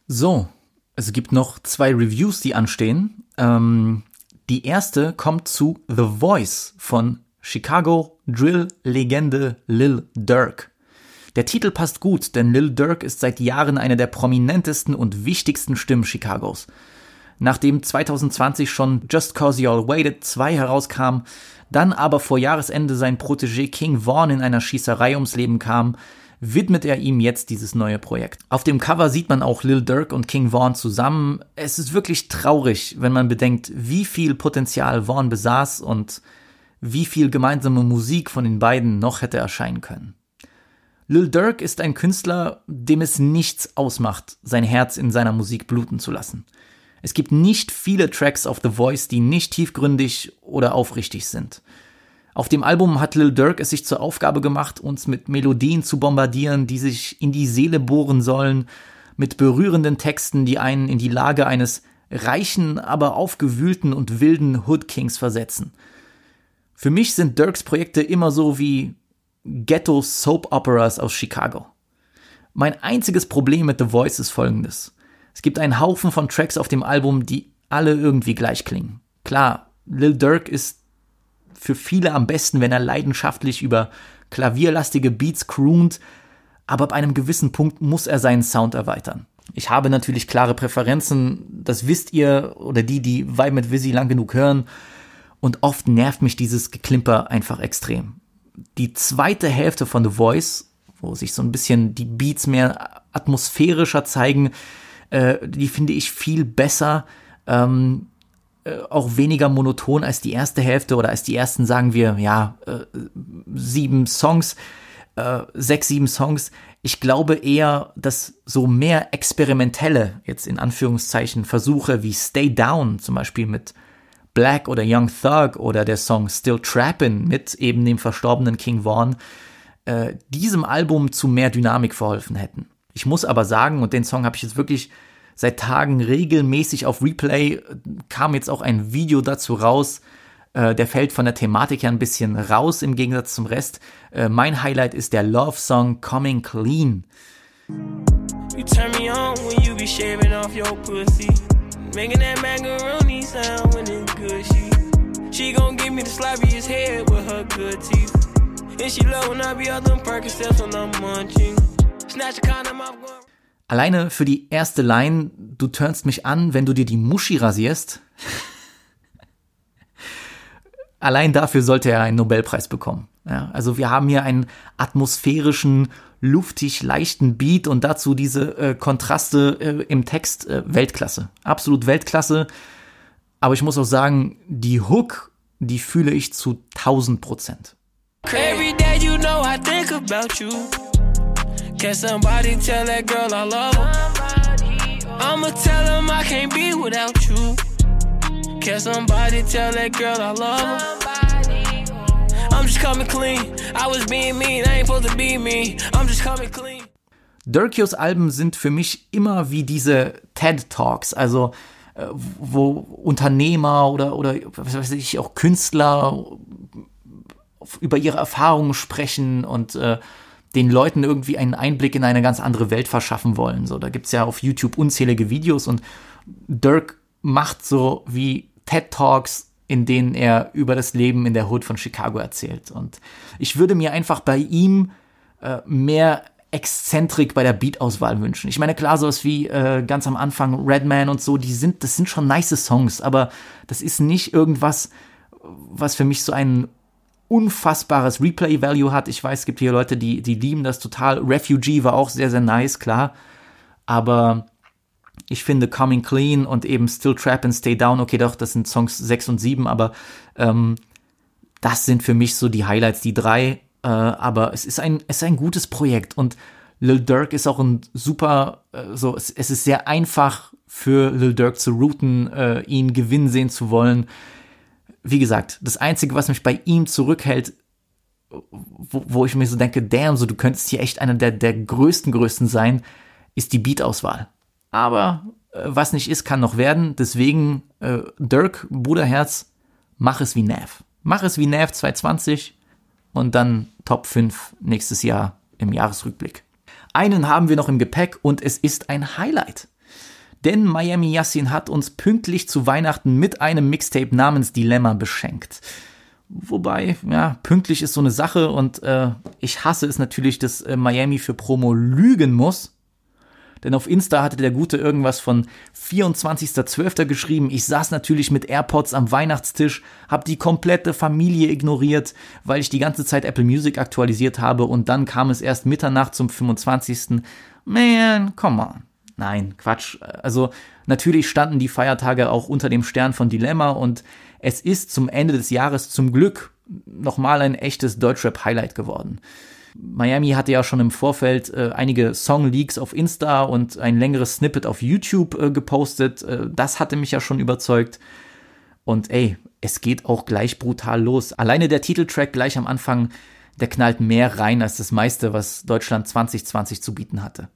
A: So, es gibt noch zwei Reviews, die anstehen. Ähm, die erste kommt zu The Voice von Chicago Drill-Legende Lil Durk. Der Titel passt gut, denn Lil Durk ist seit Jahren eine der prominentesten und wichtigsten Stimmen Chicagos. Nachdem 2020 schon Just Cause You All Waited 2 herauskam, dann aber vor Jahresende sein Protégé King Vaughn in einer Schießerei ums Leben kam, widmet er ihm jetzt dieses neue Projekt. Auf dem Cover sieht man auch Lil Durk und King Vaughn zusammen. Es ist wirklich traurig, wenn man bedenkt, wie viel Potenzial Vaughn besaß und wie viel gemeinsame Musik von den beiden noch hätte erscheinen können. Lil Durk ist ein Künstler, dem es nichts ausmacht, sein Herz in seiner Musik bluten zu lassen. Es gibt nicht viele Tracks auf The Voice, die nicht tiefgründig oder aufrichtig sind. Auf dem Album hat Lil Durk es sich zur Aufgabe gemacht, uns mit Melodien zu bombardieren, die sich in die Seele bohren sollen, mit berührenden Texten, die einen in die Lage eines reichen, aber aufgewühlten und wilden Hood Kings versetzen. Für mich sind Dirks Projekte immer so wie Ghetto Soap Operas aus Chicago. Mein einziges Problem mit The Voice ist folgendes. Es gibt einen Haufen von Tracks auf dem Album, die alle irgendwie gleich klingen. Klar, Lil Durk ist für viele am besten, wenn er leidenschaftlich über klavierlastige Beats croont, aber ab einem gewissen Punkt muss er seinen Sound erweitern. Ich habe natürlich klare Präferenzen, das wisst ihr oder die, die Vibe mit Visi lang genug hören. Und oft nervt mich dieses Geklimper einfach extrem. Die zweite Hälfte von The Voice, wo sich so ein bisschen die Beats mehr atmosphärischer zeigen, äh, die finde ich viel besser. Ähm, äh, auch weniger monoton als die erste Hälfte oder als die ersten, sagen wir, ja, äh, sieben Songs, äh, sechs, sieben Songs. Ich glaube eher, dass so mehr experimentelle, jetzt in Anführungszeichen, Versuche wie Stay Down, zum Beispiel mit Black oder Young Thug oder der Song Still Trappin' mit eben dem verstorbenen King Vaughn, äh, diesem Album zu mehr Dynamik verholfen hätten. Ich muss aber sagen, und den Song habe ich jetzt wirklich seit Tagen regelmäßig auf Replay. Kam jetzt auch ein Video dazu raus. Äh, der fällt von der Thematik her ein bisschen raus im Gegensatz zum Rest. Äh, mein Highlight ist der Love-Song Coming Clean. You turn me on when you be shaving off your pussy. Making that macaroni sound when it's good. She, she gon' give me the sloppiest head with her good teeth. And she love when I be out them Percocets when I'm munching. Snatch a condom off going Alleine für die erste Line, du turnst mich an, wenn du dir die Muschi rasierst. [laughs] Allein dafür sollte er einen Nobelpreis bekommen. Ja, also wir haben hier einen atmosphärischen, luftig leichten Beat und dazu diese äh, Kontraste äh, im Text äh, Weltklasse. Absolut Weltklasse. Aber ich muss auch sagen, die Hook, die fühle ich zu 1000 Prozent.
E: Every day you know I think about you. Can somebody tell that girl I love her? I'ma tell him I can't be without you. Can somebody tell that girl I love her? I'm just coming clean. I was being mean, I ain't supposed to be me. I'm just coming clean.
A: Durkios Alben sind für mich immer wie diese TED Talks, also äh, wo Unternehmer oder oder was weiß ich auch Künstler über ihre Erfahrungen sprechen und äh, den Leuten irgendwie einen Einblick in eine ganz andere Welt verschaffen wollen. So, da gibt's ja auf YouTube unzählige Videos und Dirk macht so wie TED Talks, in denen er über das Leben in der Hood von Chicago erzählt. Und ich würde mir einfach bei ihm äh, mehr Exzentrik bei der Beat-Auswahl wünschen. Ich meine, klar, sowas wie äh, ganz am Anfang Redman und so, die sind, das sind schon nice Songs, aber das ist nicht irgendwas, was für mich so einen unfassbares Replay-Value hat. Ich weiß, es gibt hier Leute, die, die lieben das total. Refugee war auch sehr, sehr nice, klar. Aber ich finde Coming Clean und eben Still Trap and Stay Down, okay, doch, das sind Songs 6 und 7, aber ähm, das sind für mich so die Highlights, die drei. Äh, aber es ist ein, es ist ein gutes Projekt und Lil Durk ist auch ein super, äh, so, es, es ist sehr einfach für Lil Durk zu routen, äh, ihn gewinnen sehen zu wollen wie gesagt, das Einzige, was mich bei ihm zurückhält, wo, wo ich mir so denke, damn, so du könntest hier echt einer der, der größten, größten sein, ist die Beat-Auswahl. Aber äh, was nicht ist, kann noch werden. Deswegen, äh, Dirk, Bruderherz, mach es wie Nav. Mach es wie Nav 220 und dann Top 5 nächstes Jahr im Jahresrückblick. Einen haben wir noch im Gepäck und es ist ein Highlight denn Miami Yassin hat uns pünktlich zu Weihnachten mit einem Mixtape namens Dilemma beschenkt. Wobei, ja, pünktlich ist so eine Sache und äh, ich hasse es natürlich, dass äh, Miami für Promo lügen muss. Denn auf Insta hatte der Gute irgendwas von 24.12. geschrieben. Ich saß natürlich mit AirPods am Weihnachtstisch, hab die komplette Familie ignoriert, weil ich die ganze Zeit Apple Music aktualisiert habe und dann kam es erst Mitternacht zum 25. Man, come on. Nein, Quatsch. Also natürlich standen die Feiertage auch unter dem Stern von Dilemma und es ist zum Ende des Jahres zum Glück nochmal ein echtes Deutschrap-Highlight geworden. Miami hatte ja schon im Vorfeld äh, einige Song-Leaks auf Insta und ein längeres Snippet auf YouTube äh, gepostet. Äh, das hatte mich ja schon überzeugt. Und ey, es geht auch gleich brutal los. Alleine der Titeltrack gleich am Anfang, der knallt mehr rein als das meiste, was Deutschland 2020 zu bieten hatte.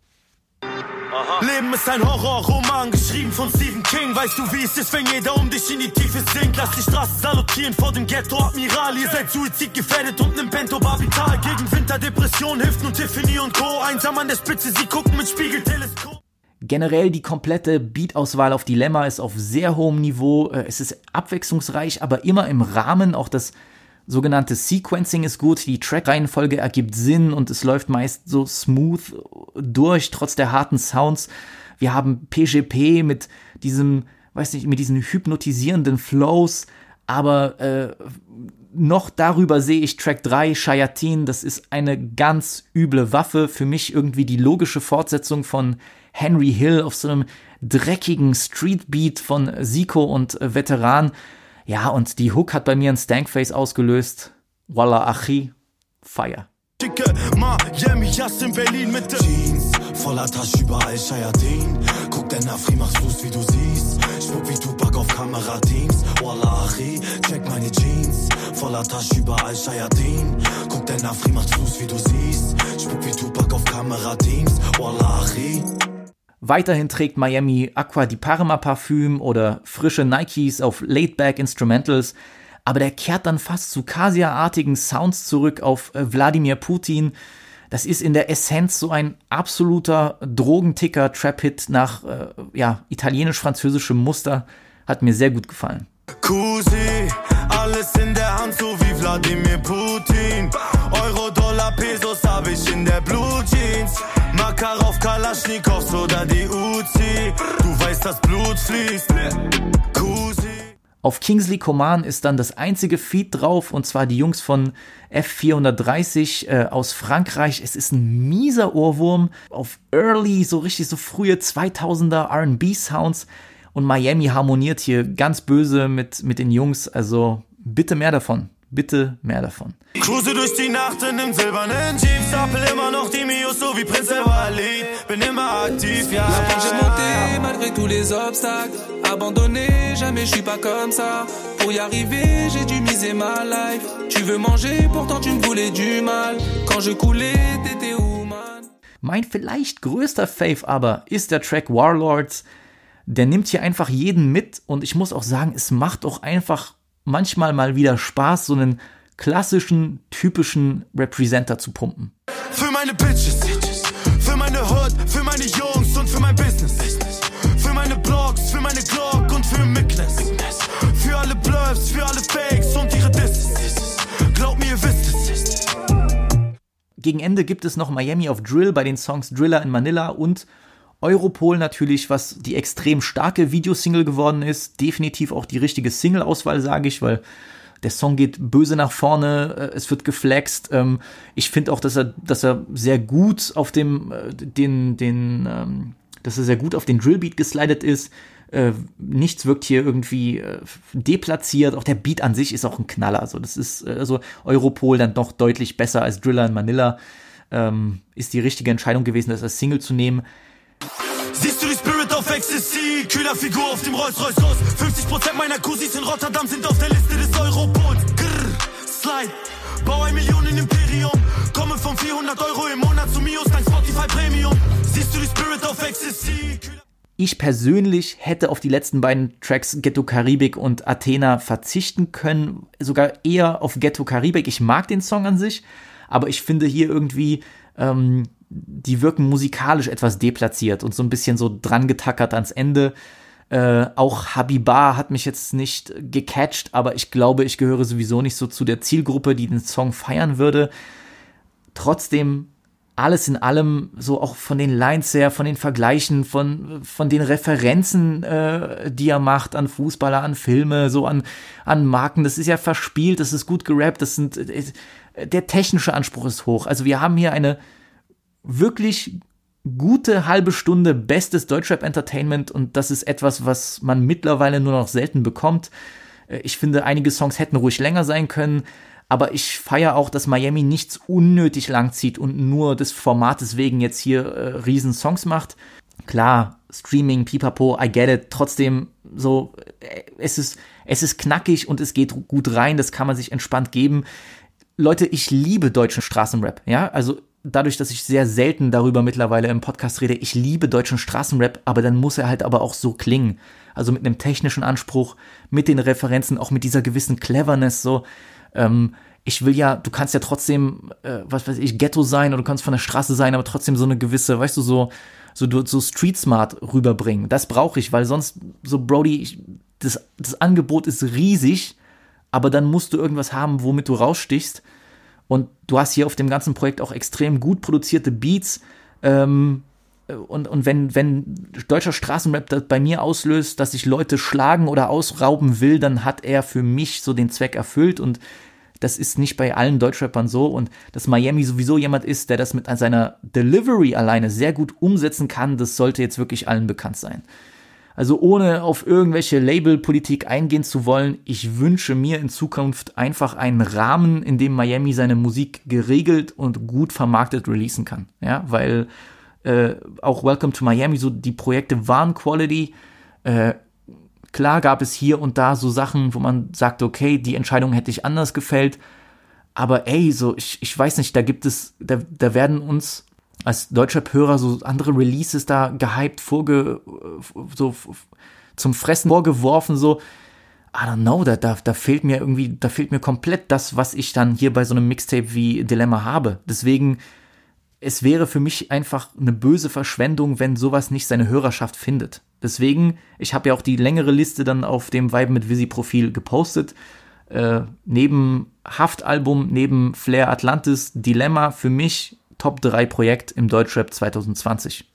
F: Leben ist ein Horrorroman, geschrieben von Stephen King. Weißt du, wie es ist, wenn jeder um dich in die Tiefe sinkt? Lass die Straßen salutieren vor dem Ghetto Admiral. Ihr seid Suizid gefährdet und nimmt Bento Barbital. Gegen Winterdepression hilft nun Tiffany und Co. Einsam an der Spitze, sie gucken mit Spiegelteleskop.
A: Generell die komplette Beat-Auswahl auf Dilemma ist auf sehr hohem Niveau. Äh, es ist abwechslungsreich, aber immer im Rahmen. Auch das sogenannte Sequencing ist gut, die Track-Reihenfolge ergibt Sinn und es läuft meist so smooth durch, trotz der harten Sounds. Wir haben PGP mit diesem, weiß nicht, mit diesen hypnotisierenden Flows, aber äh, noch darüber sehe ich Track 3, Shayatin, das ist eine ganz üble Waffe. Für mich irgendwie die logische Fortsetzung von Henry Hill auf so einem dreckigen Streetbeat von Siko und äh, Veteran. Ja, und die Hook hat bei mir ein Stankface ausgelöst. Walla Achi, Fire.
F: Dicke Miami, just in Berlin Mitte. Jeans, voller Tasche überall Shayatin. Guck der Nafri, machst du's wie du siehst. Spuck wie Tupac auf Kamera Teams. Walla Achi, check meine Jeans. Voller Tasche überall Shayatin. Guck der Nafri, machst du's wie du siehst. Spuck wie Tupac auf Kamera Teams. Walla Achi.
A: Weiterhin trägt Miami Aqua di Parma Parfüm oder frische Nikes auf Laidback Instrumentals, aber der kehrt dann fast zu Kasia-artigen Sounds zurück auf äh, Wladimir Putin. Das ist in der Essenz so ein absoluter Drogenticker-Trap-Hit nach äh, ja, italienisch-französischem Muster. Hat mir sehr gut gefallen.
F: Kusi, alles in der Hand, so wie Wladimir Putin. Euro, Dollar, Pesos hab ich in der Blue Jeans. Makarov, Kalaschnikows oder die Uzi. Du weißt, dass Blut fließt. Kusi.
A: Auf Kingsley Coman ist dann das einzige Feed drauf, und zwar die Jungs von F430 äh, aus Frankreich. Es ist ein mieser Ohrwurm auf early, so richtig so frühe 2000er R&B-Sounds. Und Miami harmoniert hier ganz böse mit, mit den Jungs. Also bitte mehr davon. Bitte mehr davon.
F: Cruise durch die Nacht in dem silbernen Jeep, stapel immer noch die Mios, so wie Prinz Walid. Bin immer aktiv, ja.
E: La pente j'ai monté malgré tous les obstacles. Abandonné, jamais je suis pas comme ça. Pour y arriver, j'ai dû miser ma life. Tu veux manger, pourtant tu me voulais du mal. Quand je coulais, t'étais où, man?
A: Mein vielleicht größter Fave aber ist der Track Warlords. Der nimmt hier einfach jeden mit und ich muss auch sagen, es macht auch einfach manchmal mal wieder Spaß, so einen klassischen, typischen Representer zu pumpen.
F: Für meine Bitches, für meine Hood, für meine Jungs und für mein Business. Für meine Blogs, für meine Glock und für Mickness. Für alle Blurbs, für alle Fakes und ihre Disses. Glaub mir, ihr wisst es.
A: Gegen Ende gibt es noch Miami of Drill bei den Songs Driller in Manila und Europol natürlich, was die extrem starke Videosingle geworden ist. Definitiv auch die richtige Single-Auswahl, sage ich, weil der Song geht böse nach vorne, äh, es wird geflext. Ähm, ich finde auch, dass er, dass er sehr gut auf dem, äh, den, den, ähm, dass er sehr gut auf den Drillbeat geslidet ist. Äh, nichts wirkt hier irgendwie deplatziert. Auch der Beat an sich ist auch ein Knaller. Also das ist also Europol dann doch deutlich besser als Driller in Manila. Ähm, ist die richtige Entscheidung gewesen, das als Single zu nehmen.
F: Siehst du die Spirit of Ecstasy? Kühler Figur auf dem Rolls-Royce Ross. 50% meiner Cousins in Rotterdam sind auf der Liste des Europols. Grrr, Slide. Bau ein Millionen Imperium. Komme von 400 Euro im Monat zu Mios, dein Spotify Premium. Siehst du die Spirit of Ecstasy?
A: Ich persönlich hätte auf die letzten beiden Tracks Ghetto Karibik und Athena verzichten können, sogar eher auf Ghetto Karibik. Ich mag den Song an sich, aber ich finde hier irgendwie, ähm, die wirken musikalisch etwas deplatziert und so ein bisschen so dran getackert ans Ende. Äh, auch Habiba hat mich jetzt nicht gecatcht, aber ich glaube, ich gehöre sowieso nicht so zu der Zielgruppe, die den Song feiern würde. Trotzdem alles in allem, so auch von den Lines her, von den Vergleichen, von, von den Referenzen, äh, die er macht an Fußballer, an Filme, so an, an Marken, das ist ja verspielt, das ist gut gerappt, das sind, äh, der technische Anspruch ist hoch. Also wir haben hier eine wirklich gute halbe Stunde bestes Deutschrap Entertainment und das ist etwas, was man mittlerweile nur noch selten bekommt. Äh, Ich finde, einige Songs hätten ruhig länger sein können, aber ich feiere auch, dass Miami nichts unnötig lang zieht und nur des Formates wegen jetzt hier äh, riesen Songs macht. Klar, Streaming, Pipapo, I get it. Trotzdem so, äh, es ist, es ist knackig und es geht gut rein. Das kann man sich entspannt geben. Leute, ich liebe deutschen Straßenrap. Ja, also dadurch, dass ich sehr selten darüber mittlerweile im Podcast rede, ich liebe deutschen Straßenrap, aber dann muss er halt aber auch so klingen. Also mit einem technischen Anspruch, mit den Referenzen, auch mit dieser gewissen Cleverness, so. Ähm, ich will ja, du kannst ja trotzdem, äh, was weiß ich, Ghetto sein oder du kannst von der Straße sein, aber trotzdem so eine gewisse, weißt du, so, so, so Street Smart rüberbringen. Das brauche ich, weil sonst, so Brody, ich, das, das Angebot ist riesig, aber dann musst du irgendwas haben, womit du rausstichst. Und du hast hier auf dem ganzen Projekt auch extrem gut produzierte Beats. Ähm, und, und wenn, wenn deutscher Straßenrap das bei mir auslöst, dass ich Leute schlagen oder ausrauben will, dann hat er für mich so den Zweck erfüllt. Und das ist nicht bei allen Deutschrappern so. Und dass Miami sowieso jemand ist, der das mit seiner Delivery alleine sehr gut umsetzen kann, das sollte jetzt wirklich allen bekannt sein. Also ohne auf irgendwelche Labelpolitik eingehen zu wollen, ich wünsche mir in Zukunft einfach einen Rahmen, in dem Miami seine Musik geregelt und gut vermarktet releasen kann. Ja, weil äh, auch Welcome to Miami, so die Projekte waren Quality. Äh, klar gab es hier und da so Sachen, wo man sagt, okay, die Entscheidung hätte ich anders gefällt. Aber ey, so, ich, ich weiß nicht, da gibt es, da, da werden uns als deutscher Hörer so andere Releases da gehypt, vorge, so zum Fressen vorgeworfen, so. I don't know, da, da, da fehlt mir irgendwie, da fehlt mir komplett das, was ich dann hier bei so einem Mixtape wie Dilemma habe. Deswegen, es wäre für mich einfach eine böse Verschwendung, wenn sowas nicht seine Hörerschaft findet. Deswegen, ich habe ja auch die längere Liste dann auf dem Vibe mit Visi Profil gepostet. Äh, neben Haftalbum, neben Flair Atlantis, Dilemma für mich Top 3 Projekt im Deutschrap 2020.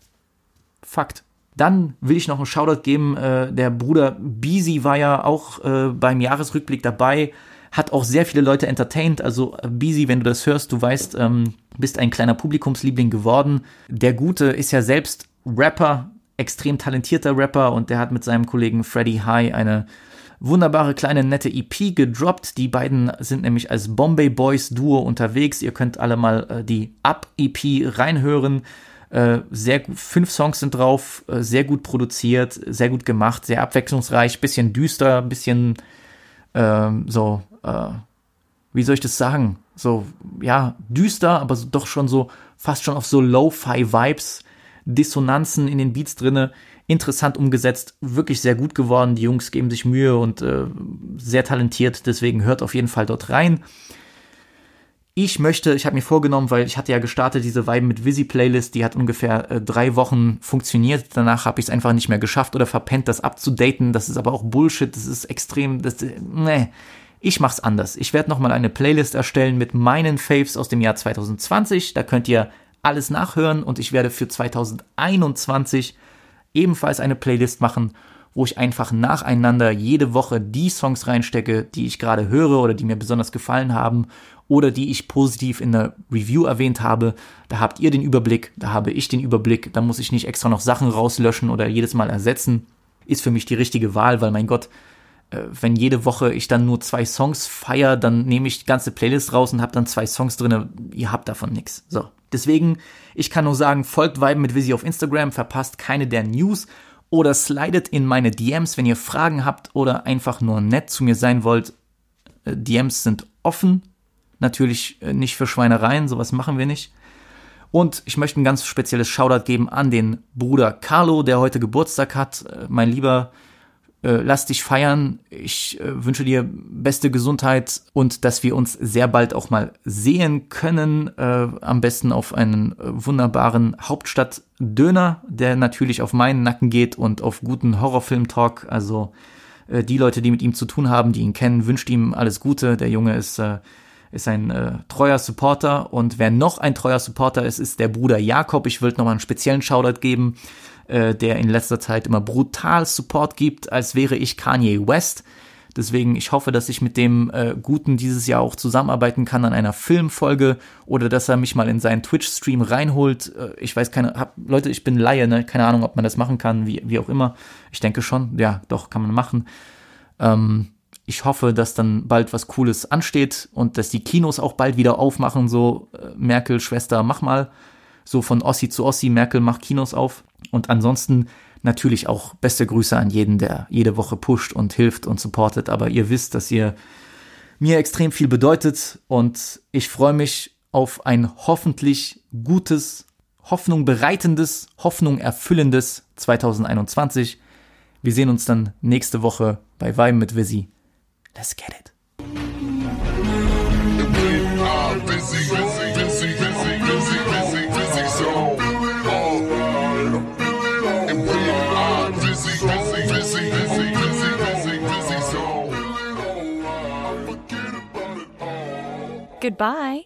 A: Fakt. Dann will ich noch einen Shoutout geben. Äh, der Bruder Beezy war ja auch äh, beim Jahresrückblick dabei, hat auch sehr viele Leute entertained. Also äh, Beezy, wenn du das hörst, du weißt, ähm, bist ein kleiner Publikumsliebling geworden. Der Gute ist ja selbst Rapper, extrem talentierter Rapper und der hat mit seinem Kollegen Freddy High eine wunderbare kleine nette EP gedroppt. Die beiden sind nämlich als Bombay Boys Duo unterwegs. Ihr könnt alle mal äh, die Up-EP reinhören. Äh, sehr gut, fünf Songs sind drauf, äh, sehr gut produziert, sehr gut gemacht, sehr abwechslungsreich, bisschen düster, bisschen ähm, so, äh, wie soll ich das sagen? So, ja, düster, aber doch schon so, fast schon auf so Lo-Fi-Vibes, Dissonanzen in den Beats drinne, interessant umgesetzt, wirklich sehr gut geworden. Die Jungs geben sich Mühe und äh, sehr talentiert, deswegen hört auf jeden Fall dort rein. Ich möchte, ich habe mir vorgenommen, weil ich hatte ja gestartet, diese Vibe mit Visi Playlist, die hat ungefähr äh, drei Wochen funktioniert. Danach habe ich es einfach nicht mehr geschafft oder verpennt, das abzudaten. Das ist aber auch Bullshit, das ist extrem, das, äh, nee. Ich mach's anders. Ich werde nochmal eine Playlist erstellen mit meinen Faves aus dem Jahr 2020. Da könnt ihr alles nachhören und ich werde für 2021 ebenfalls eine Playlist machen, wo ich einfach nacheinander jede Woche die Songs reinstecke, die ich gerade höre oder die mir besonders gefallen haben oder die ich positiv in der Review erwähnt habe. Da habt ihr den Überblick, da habe ich den Überblick, da muss ich nicht extra noch Sachen rauslöschen oder jedes Mal ersetzen. Ist für mich die richtige Wahl, weil mein Gott, äh, wenn jede Woche ich dann nur zwei Songs feier, dann nehme ich die ganze Playlist raus und habe dann zwei Songs drin. Ihr habt davon nichts. So. Deswegen, ich kann nur sagen, folgt Vibe mit Visi auf Instagram, verpasst keine der News oder slidet in meine DMs, wenn ihr Fragen habt oder einfach nur nett zu mir sein wollt. Äh, DMs sind offen, Natürlich äh, nicht für Schweinereien, sowas machen wir nicht. Und ich möchte ein ganz spezielles Shoutout geben an den Bruder Carlo, der heute Geburtstag hat. Äh, mein Lieber, äh, lass dich feiern. Ich äh, wünsche dir beste Gesundheit und dass wir uns sehr bald auch mal sehen können. Äh, am besten auf einen äh, wunderbaren Hauptstadt-Döner, der natürlich auf meinen Nacken geht und auf guten Horrorfilm-Talk. Also die Leute, die mit ihm zu tun haben, die ihn kennen, wünscht ihm alles Gute. Der Junge ist ist ein äh, treuer Supporter und wer noch ein treuer Supporter ist, ist der Bruder Jakob. Ich will nochmal einen speziellen Shoutout geben, äh, der in letzter Zeit immer brutal Support gibt, als wäre ich Kanye West. Deswegen, ich hoffe, dass ich mit dem äh, Guten dieses Jahr auch zusammenarbeiten kann an einer Filmfolge oder dass er mich mal in seinen Twitch-Stream reinholt. Äh, ich weiß keine, hab, Leute, ich bin Laie, ne? keine Ahnung, ob man das machen kann, wie, wie auch immer. Ich denke schon, ja, doch, kann man machen. Ähm, ich hoffe, dass dann bald was Cooles ansteht und dass die Kinos auch bald wieder aufmachen. So, äh, Merkel, Schwester, mach mal. So von Ossi zu Ossi, Merkel macht Kinos auf. Und ansonsten natürlich auch beste Grüße an jeden, der jede Woche pusht und hilft und supportet. Aber ihr wisst, dass ihr mir extrem viel bedeutet und ich freue mich auf ein hoffentlich gutes, Hoffnung bereitendes, Hoffnung erfüllendes 2021. Wir sehen uns dann nächste Woche bei Weim mit Visi. Let's get it.
G: Goodbye.